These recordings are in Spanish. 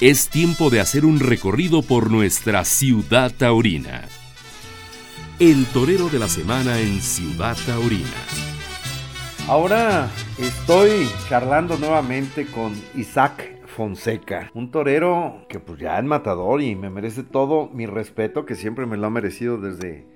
es tiempo de hacer un recorrido por nuestra ciudad taurina. El torero de la semana en Ciudad Taurina. Ahora estoy charlando nuevamente con Isaac Fonseca, un torero que pues ya es matador y me merece todo mi respeto que siempre me lo ha merecido desde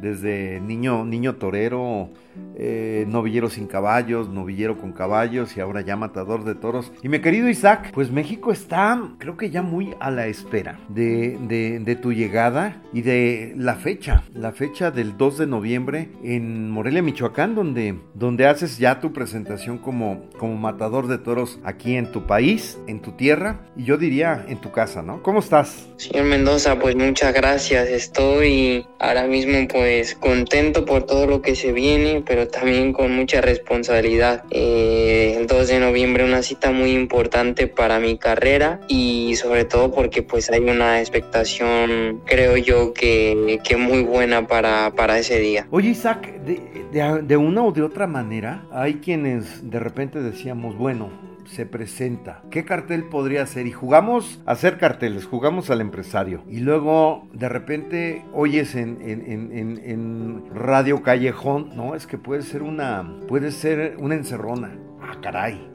desde niño, niño torero, eh, novillero sin caballos, novillero con caballos y ahora ya matador de toros. Y mi querido Isaac, pues México está, creo que ya muy a la espera de, de, tu llegada y de la fecha, la fecha del 2 de noviembre en Morelia, Michoacán, donde, donde haces ya tu presentación como, como matador de toros aquí en tu país, en tu tierra y yo diría en tu casa, ¿no? ¿Cómo estás? Señor Mendoza, pues muchas gracias. Estoy ahora mismo pues contento por todo lo que se viene, pero también con mucha responsabilidad. Eh, el 2 de noviembre una cita muy importante para mi carrera y sobre todo porque pues hay una expectación, creo yo, que, que muy buena para, para ese día. Oye Isaac, de, de, de una o de otra manera, hay quienes de repente decíamos, bueno, se presenta. ¿Qué cartel podría ser? Y jugamos a hacer carteles, jugamos al empresario. Y luego de repente oyes en, en, Radio Callejón, no, es que puede ser una, puede ser una encerrona. Ah, caray.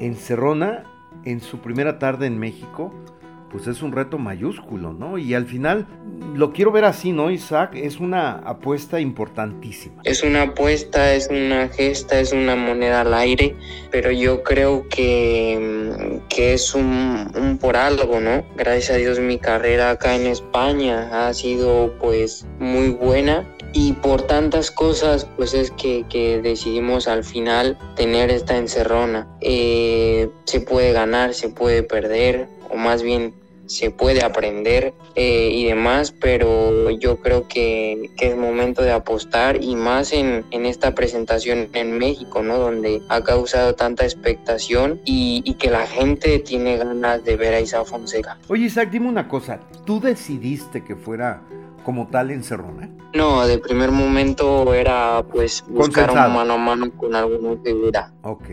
Encerrona en su primera tarde en México pues es un reto mayúsculo, ¿no? Y al final lo quiero ver así, ¿no, Isaac? Es una apuesta importantísima. Es una apuesta, es una gesta, es una moneda al aire, pero yo creo que, que es un, un por algo, ¿no? Gracias a Dios mi carrera acá en España ha sido pues muy buena y por tantas cosas pues es que, que decidimos al final tener esta encerrona. Eh, se puede ganar, se puede perder o más bien se puede aprender eh, y demás, pero yo creo que, es momento de apostar y más en, esta presentación en México, ¿no? Donde ha causado tanta expectación y, que la gente tiene ganas de ver a Isaac Fonseca. Oye Isaac, dime una cosa, ¿tú decidiste que fuera como tal en Cerrona? No, de primer momento era pues buscar un mano a mano con alguna figura. Ok.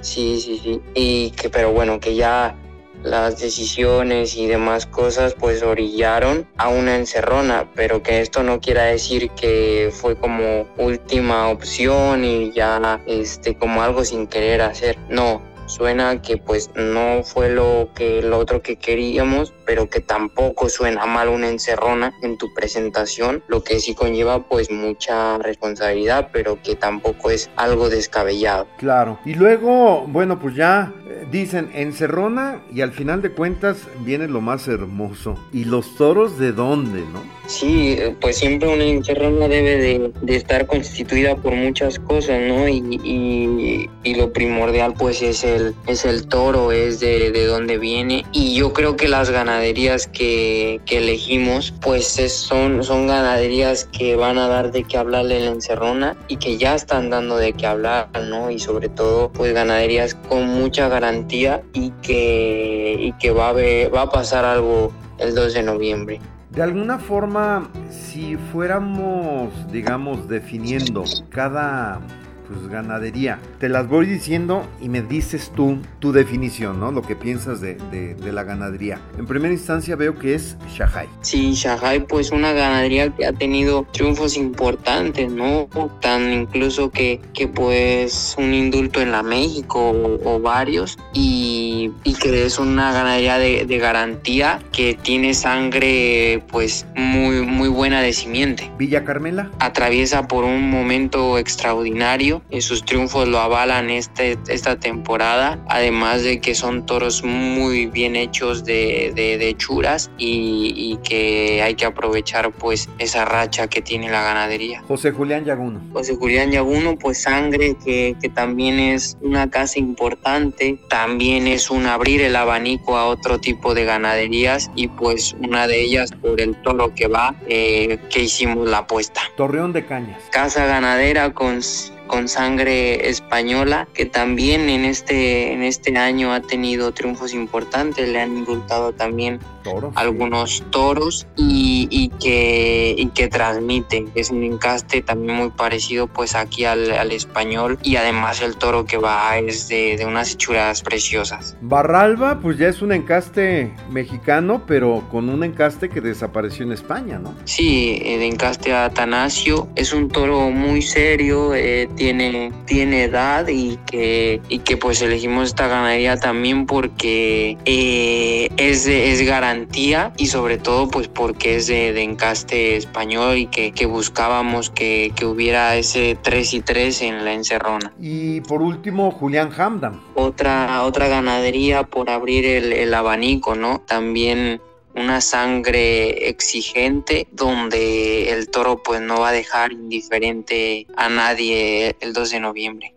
Sí, sí, sí. Y que, pero bueno, que ya las decisiones y demás cosas pues orillaron a una encerrona, pero que esto no quiera decir que fue como última opción y ya este como algo sin querer hacer. No, suena que pues no fue lo que lo otro que queríamos, pero que tampoco suena mal una encerrona en tu presentación, lo que sí conlleva pues mucha responsabilidad, pero que tampoco es algo descabellado. Claro. Y luego, bueno, pues ya eh, dicen encerrona y al final de cuentas viene lo más hermoso. ¿Y los toros de dónde, no? Sí, eh, pues siempre una encerrona debe de, de estar constituida por muchas cosas, ¿no? Y, y, y lo primordial pues es el es el toro, es de, de dónde viene. Y yo creo que las ganaderías que, que elegimos, pues son, son ganaderías que van a dar de qué hablarle en la encerrona y que ya están dando de qué hablar, ¿no? Y sobre todo, pues ganaderías con mucha garantía y que, y que va, a va a pasar algo el 2 de noviembre. De alguna forma, si fuéramos, digamos, definiendo cada pues ganadería. Te las voy diciendo y me dices tú tu definición, ¿no? Lo que piensas de, la ganadería. En primera instancia veo que es Shahai. Sí, Shahai pues una ganadería que ha tenido triunfos importantes, ¿no? Tan incluso que, que pues un indulto en la México o, varios y, y, que es una ganadería de, de, garantía que tiene sangre pues muy, muy buena de simiente. Villa Carmela. Atraviesa por un momento extraordinario y sus triunfos lo avalan este, esta temporada, además de que son toros muy bien hechos de, de, hechuras y, que hay que aprovechar pues esa racha que tiene la ganadería. José Julián Yaguno. José Julián Yaguno, pues sangre que, que también es una casa importante, también es un abrir el abanico a otro tipo de ganaderías y pues una de ellas por el toro que va, eh, que hicimos la apuesta. Torreón de Cañas. Casa ganadera con con sangre española, que también en este, en este año ha tenido triunfos importantes, le han indultado también algunos toros y, y, que, y que transmite, es un encaste también muy parecido pues aquí al, al español y además el toro que va es de, de unas hechuras preciosas. Barralba pues ya es un encaste mexicano, pero con un encaste que desapareció en España, ¿no? Sí, el encaste Atanasio es un toro muy serio, eh, tiene, tiene edad y que, y que pues elegimos esta ganadería también porque eh, es, es garantía y sobre todo pues porque es de, de encaste español y que, que buscábamos que, que, hubiera ese 3 y 3 en la encerrona. Y por último, Julián Hamdan. Otra, otra ganadería por abrir el, el abanico, ¿no? También una sangre exigente donde el toro pues no va a dejar indiferente a nadie el 2 de noviembre.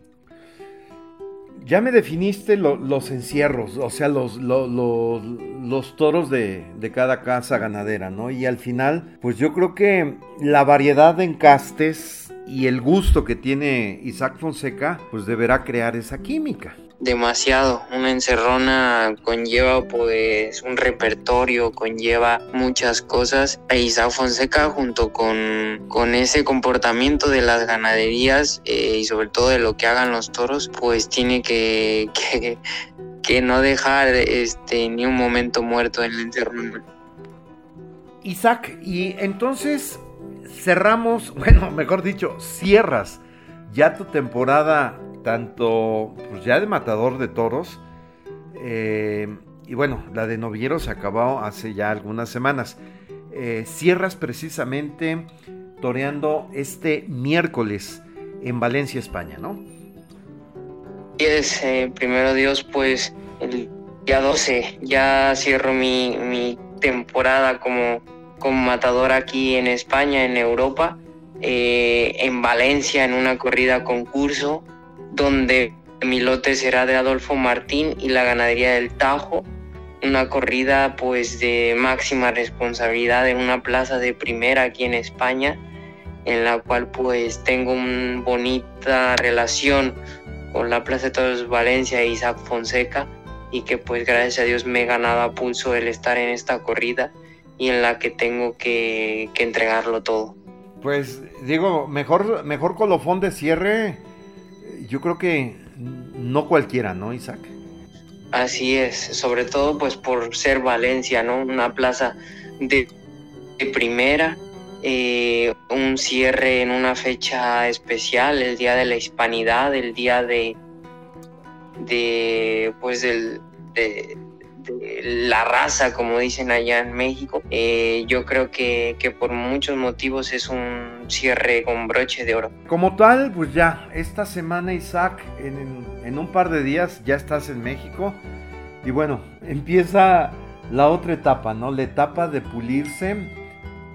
Ya me definiste lo, los encierros, o sea, los, lo, lo, los toros de, de, cada casa ganadera, ¿no? Y al final, pues yo creo que la variedad de encastes y el gusto que tiene Isaac Fonseca, pues deberá crear esa química demasiado. Una encerrona conlleva pues un repertorio, conlleva muchas cosas. E Fonseca junto con, con ese comportamiento de las ganaderías eh, y sobre todo de lo que hagan los toros, pues tiene que, que, que no dejar este, ni un momento muerto en la encerrona. Isaac, y entonces cerramos, bueno, mejor dicho, cierras ya tu temporada tanto pues ya de matador de toros, eh, y bueno, la de novillero se acabó hace ya algunas semanas. Eh, cierras precisamente toreando este miércoles en Valencia, España, ¿no? Es, eh, primero Dios, pues el día 12 ya cierro mi, mi temporada como, como matador aquí en España, en Europa, en Valencia, en una corrida concurso donde mi lote será de Adolfo Martín y la ganadería del Tajo, una corrida pues de máxima responsabilidad en una plaza de primera aquí en España, en la cual pues tengo una bonita relación con la Plaza de Toros Valencia e Isaac Fonseca y que pues gracias a Dios me he ganado a pulso el estar en esta corrida y en la que tengo que, que entregarlo todo. Pues digo, mejor, mejor colofón de cierre yo creo que no cualquiera, ¿no, Isaac? Así es, sobre todo pues por ser Valencia, ¿no? Una plaza de, de primera, eh, un cierre en una fecha especial, el Día de la Hispanidad, el Día de, de pues del, de, la raza, como dicen allá en México. Eh, yo creo que, que, por muchos motivos es un cierre con broche de oro. Como tal, pues ya, esta semana Isaac, en, en un par de días ya estás en México. Y bueno, empieza la otra etapa, ¿no? La etapa de pulirse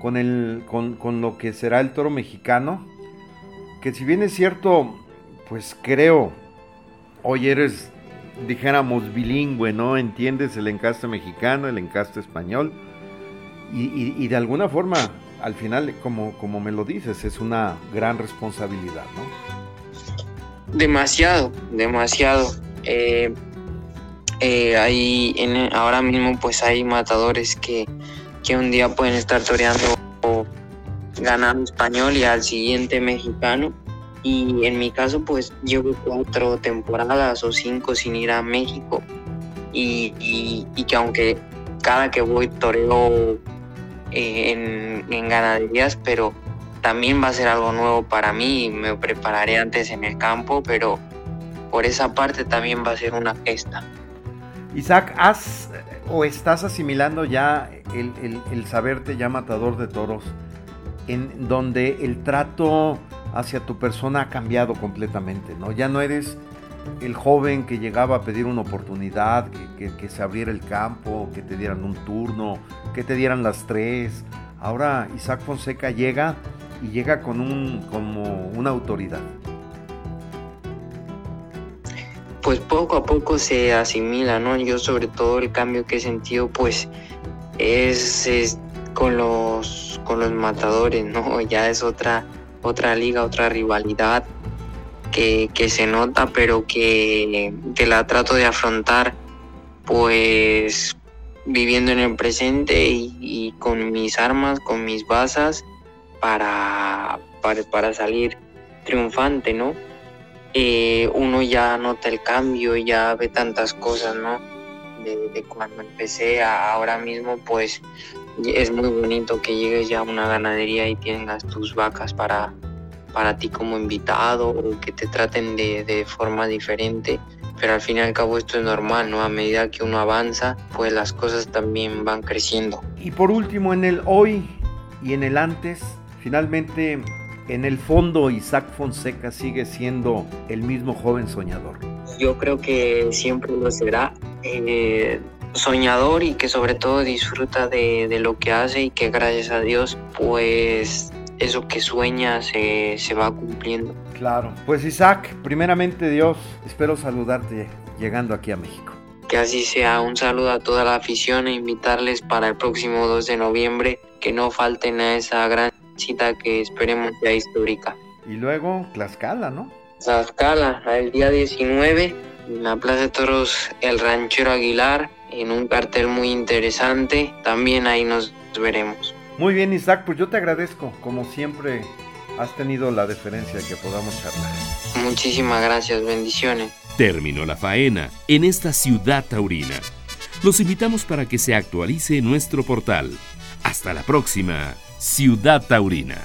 con, el, con, con lo que será el toro mexicano. Que si bien es cierto, pues creo, hoy eres dijéramos bilingüe, ¿no? Entiendes el encaste mexicano, el encaste español. Y, y, de alguna forma, al final, como, como me lo dices, es una gran responsabilidad, ¿no? Demasiado, demasiado. Eh, eh, hay en, ahora mismo pues hay matadores que, que un día pueden estar toreando o ganando español y al siguiente mexicano y en mi caso pues llevo cuatro temporadas o cinco sin ir a México y, y, y que aunque cada que voy toreo eh, en, en, ganaderías, pero también va a ser algo nuevo para mí me prepararé antes en el campo, pero por esa parte también va a ser una gesta. Isaac, ¿has o estás asimilando ya el, el, el saberte ya matador de toros, en donde el trato hacia tu persona ha cambiado completamente, ¿no? Ya no eres el joven que llegaba a pedir una oportunidad, que, que, se abriera el campo, que te dieran un turno, que te dieran las tres. Ahora Isaac Fonseca llega y llega con un, como una autoridad. Pues poco a poco se asimila, ¿no? Yo sobre todo el cambio que he sentido pues es, es con, los, con los matadores, ¿no? Ya es otra otra liga, otra rivalidad. que, que se nota, pero que, que la trato de afrontar pues viviendo en el presente y, con mis armas, con mis basas para, para, para salir triunfante, ¿no? Eh, uno ya nota el cambio, ya ve tantas cosas, ¿no? De, de, cuando empecé a ahora mismo, pues es muy bonito que llegues ya a una ganadería y tengas tus vacas para, para ti como invitado o que te traten de, de forma diferente. Pero al fin y al cabo esto es normal, ¿no? A medida que uno avanza, pues las cosas también van creciendo. Y por último, en el hoy y en el antes, finalmente en el fondo Isaac Fonseca sigue siendo el mismo joven soñador. Yo creo que siempre lo será. Eh, soñador y que sobre todo disfruta de, de, lo que hace y que gracias a Dios pues eso que sueña se, se va cumpliendo. Claro. Pues Isaac, primeramente Dios, espero saludarte llegando aquí a México. Que así sea. Un saludo a toda la afición e invitarles para el próximo 2 de noviembre que no falten a esa gran cita que esperemos sea histórica. Y luego Tlaxcala, ¿no? Tlaxcala, el día 19, en la Plaza de Toros El Ranchero Aguilar, en un cartel muy interesante. También ahí nos veremos. Muy bien, Isaac, pues yo te agradezco. Como siempre, has tenido la deferencia de que podamos charlar. Muchísimas gracias, bendiciones. Terminó la faena en esta ciudad taurina. Los invitamos para que se actualice nuestro portal. Hasta la próxima, Ciudad Taurina.